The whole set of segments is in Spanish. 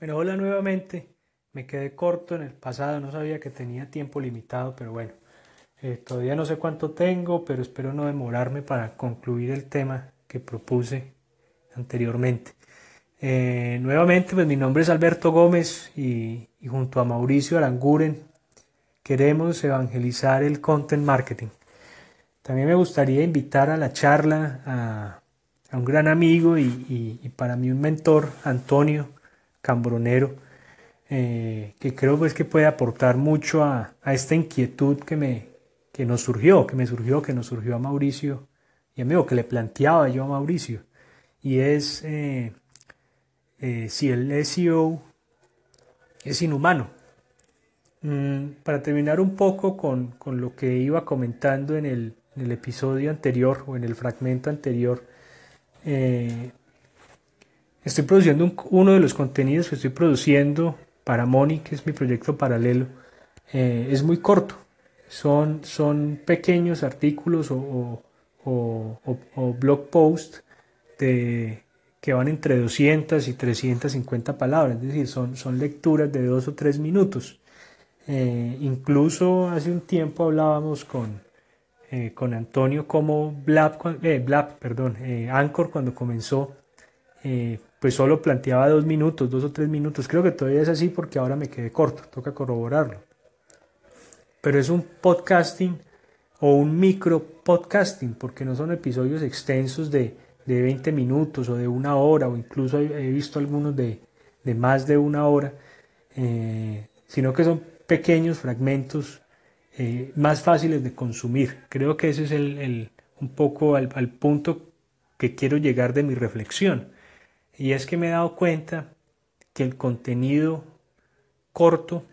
Bueno, hola nuevamente. Me quedé corto en el pasado, no sabía que tenía tiempo limitado, pero bueno, eh, todavía no sé cuánto tengo, pero espero no demorarme para concluir el tema que propuse anteriormente. Eh, nuevamente, pues mi nombre es Alberto Gómez y, junto a Mauricio Aranguren queremos evangelizar el content marketing. También me gustaría invitar a la charla a, un gran amigo y, y para mí un mentor, Antonio cambronero, eh, que creo pues que puede aportar mucho a, esta inquietud que, me, que nos surgió, que me surgió, que nos surgió a Mauricio y amigo, que le planteaba yo a Mauricio, y es eh, eh, si el SEO es inhumano. Mm, para terminar un poco con, lo que iba comentando en el, en el, episodio anterior o en el fragmento anterior, Estoy produciendo uno de los contenidos que estoy produciendo para Moni, que es mi proyecto paralelo. Eh, es muy corto. Son, son pequeños artículos o, blog posts de, que van entre 200 y 350 palabras. Es decir, son, son lecturas de dos o tres minutos. Eh, incluso hace un tiempo hablábamos con, eh, con Antonio como Blab, Blab perdón, Anchor cuando comenzó pues solo planteaba dos minutos, dos o tres minutos. Creo que todavía es así porque ahora me quedé corto, toca corroborarlo. Pero es un podcasting o un micro podcasting, porque no son episodios extensos de, de 20 minutos o de una hora, o incluso he visto algunos de, de más de una hora, eh, sino que son pequeños fragmentos eh, más fáciles de consumir. Creo que ese es el, el un poco al, al punto que quiero llegar de mi reflexión y es que me he dado cuenta que el contenido corto,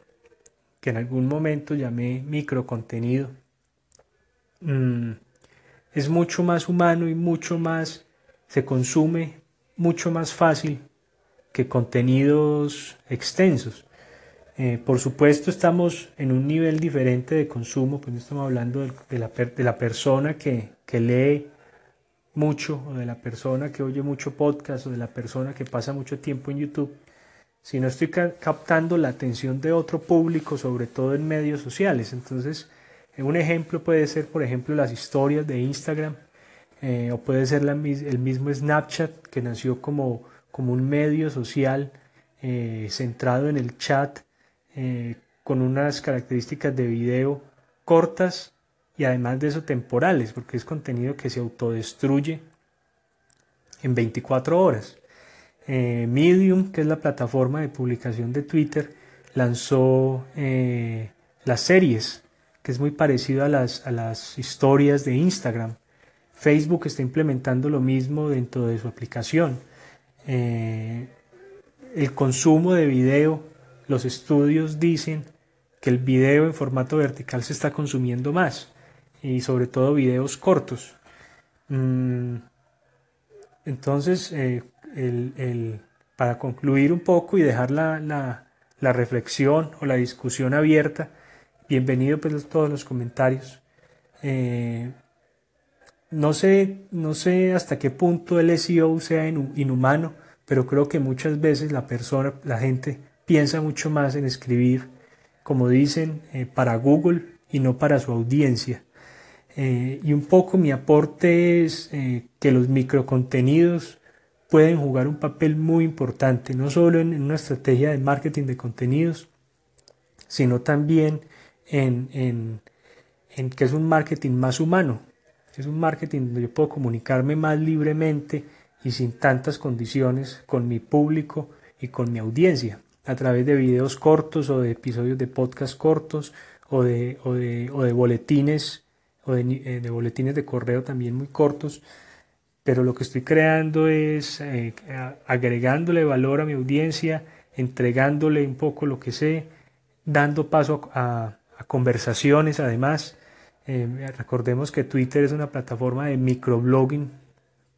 que en algún momento llamé microcontenido, mm, es mucho más humano y mucho más, se consume mucho más fácil que contenidos extensos. Eh, por supuesto estamos en un nivel diferente de consumo, pues no estamos hablando de, la, de la, persona que, que lee mucho o de la persona que oye mucho podcast o de la persona que pasa mucho tiempo en YouTube, si no estoy captando la atención de otro público, sobre todo en medios sociales. Entonces, un ejemplo puede ser, por ejemplo, las historias de Instagram eh, o puede ser el mismo Snapchat que nació como, como un medio social eh, centrado en el chat eh, con unas características de video cortas y además de eso temporales, porque es contenido que se autodestruye en 24 horas. Eh, Medium, que es la plataforma de publicación de Twitter, lanzó eh, las series, que es muy parecido a las, a las historias de Instagram. Facebook está implementando lo mismo dentro de su aplicación. Eh, el consumo de video, los estudios dicen que el video en formato vertical se está consumiendo más y sobre todo videos cortos. Mm, entonces, eh, para concluir un poco y dejar la, reflexión o la discusión abierta, bienvenido pues a todos los comentarios. Eh, no, sé, no sé hasta qué punto el SEO sea inhumano, pero creo que muchas veces la persona, la gente piensa mucho más en escribir, como dicen, eh, para Google y no para su audiencia. Eh, y un poco mi aporte es eh, que los microcontenidos pueden jugar un papel muy importante, no solo en, una estrategia de marketing de contenidos, sino también en, en, que es un marketing más humano. Es un marketing donde yo puedo comunicarme más libremente y sin tantas condiciones con mi público y con mi audiencia, a través de videos cortos o de episodios de podcast cortos o de, o de, o de boletines o eh, de, boletines de correo también muy cortos, pero lo que estoy creando es eh, agregándole valor a mi audiencia, entregándole un poco lo que sé, dando paso a, conversaciones además. Eh, recordemos que Twitter es una plataforma de microblogging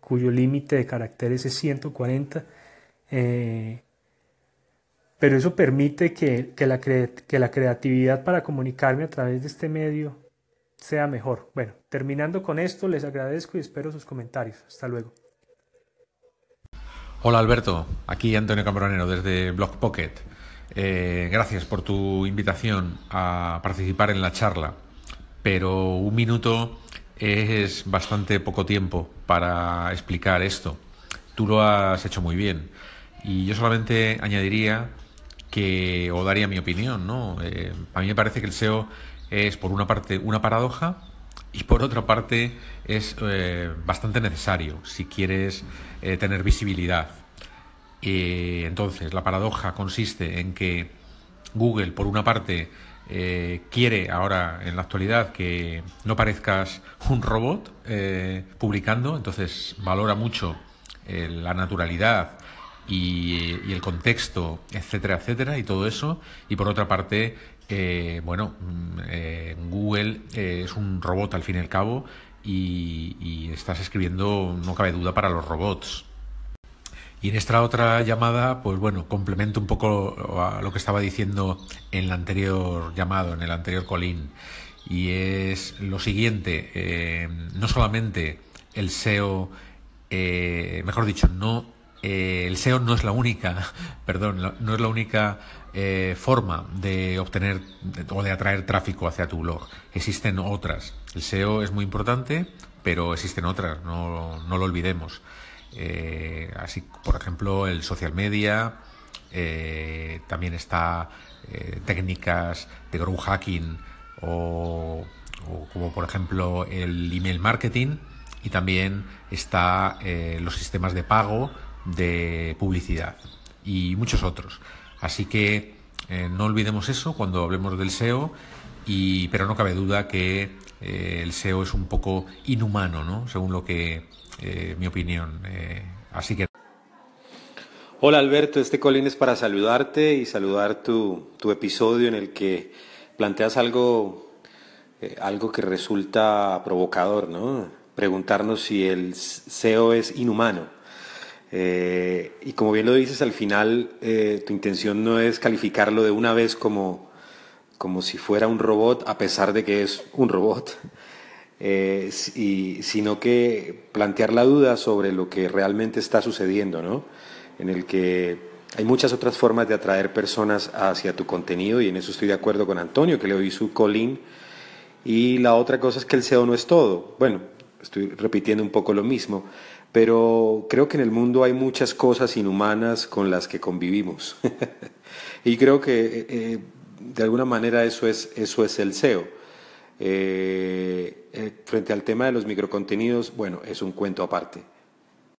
cuyo límite de caracteres es 140. pero eso permite que, la que la creatividad para comunicarme a través de este medio sea mejor. Bueno, terminando con esto, les agradezco y espero sus comentarios. Hasta luego. Hola Alberto, aquí Antonio Cambronero desde Blog Pocket. Eh, gracias por tu invitación a participar en la charla, pero un minuto es bastante poco tiempo para explicar esto. Tú lo has hecho muy bien y yo solamente añadiría que, o daría mi opinión, ¿no? Eh, a mí me parece que el SEO es, por una parte, una paradoja y por otra parte es eh, bastante necesario si quieres eh, tener visibilidad. entonces, la paradoja consiste en que Google, por una parte, eh, quiere ahora, en la actualidad, que no parezcas un robot publicando, entonces valora mucho la naturalidad y, y, el contexto, etcétera, etcétera, y todo eso. Y por otra parte, eh, bueno, mm, eh, Google eh, es un robot al fin y al cabo y, estás escribiendo, no cabe duda, para los robots. Y en esta otra llamada, pues bueno, complemento un poco a lo que estaba diciendo en el anterior llamado, en el anterior colín. Y es lo siguiente, no solamente el SEO, mejor dicho, no el SEO no es la única, perdón, no es la única eh, forma de obtener o de atraer tráfico hacia tu blog. Existen otras. El SEO es muy importante, pero existen otras, no, lo olvidemos. Eh, así, por ejemplo, el social media, eh, también está técnicas de growth hacking o, como por ejemplo el email marketing y también está los sistemas de pago de publicidad y muchos otros. Así que eh, no olvidemos eso cuando hablemos del SEO, y, pero no cabe duda que eh, el SEO es un poco inhumano, ¿no? según lo que eh, mi opinión. así que. Hola Alberto, este Colín es para saludarte y saludar tu, tu episodio en el que planteas algo, algo que resulta provocador, ¿no? Preguntarnos si el SEO es inhumano. Eh, y como bien lo dices, al final eh, tu intención no es calificarlo de una vez como, como si fuera un robot, a pesar de que es un robot, eh, sino que plantear la duda sobre lo que realmente está sucediendo, ¿no? En el que hay muchas otras formas de atraer personas hacia tu contenido, y en eso estoy de acuerdo con Antonio, que le oí su colín. Y la otra cosa es que el SEO no es todo. Bueno, estoy repitiendo un poco lo mismo pero creo que en el mundo hay muchas cosas inhumanas con las que convivimos. y creo que eh, eh, de alguna manera eso es, eso es el SEO. Eh, frente al tema de los microcontenidos, bueno, es un cuento aparte.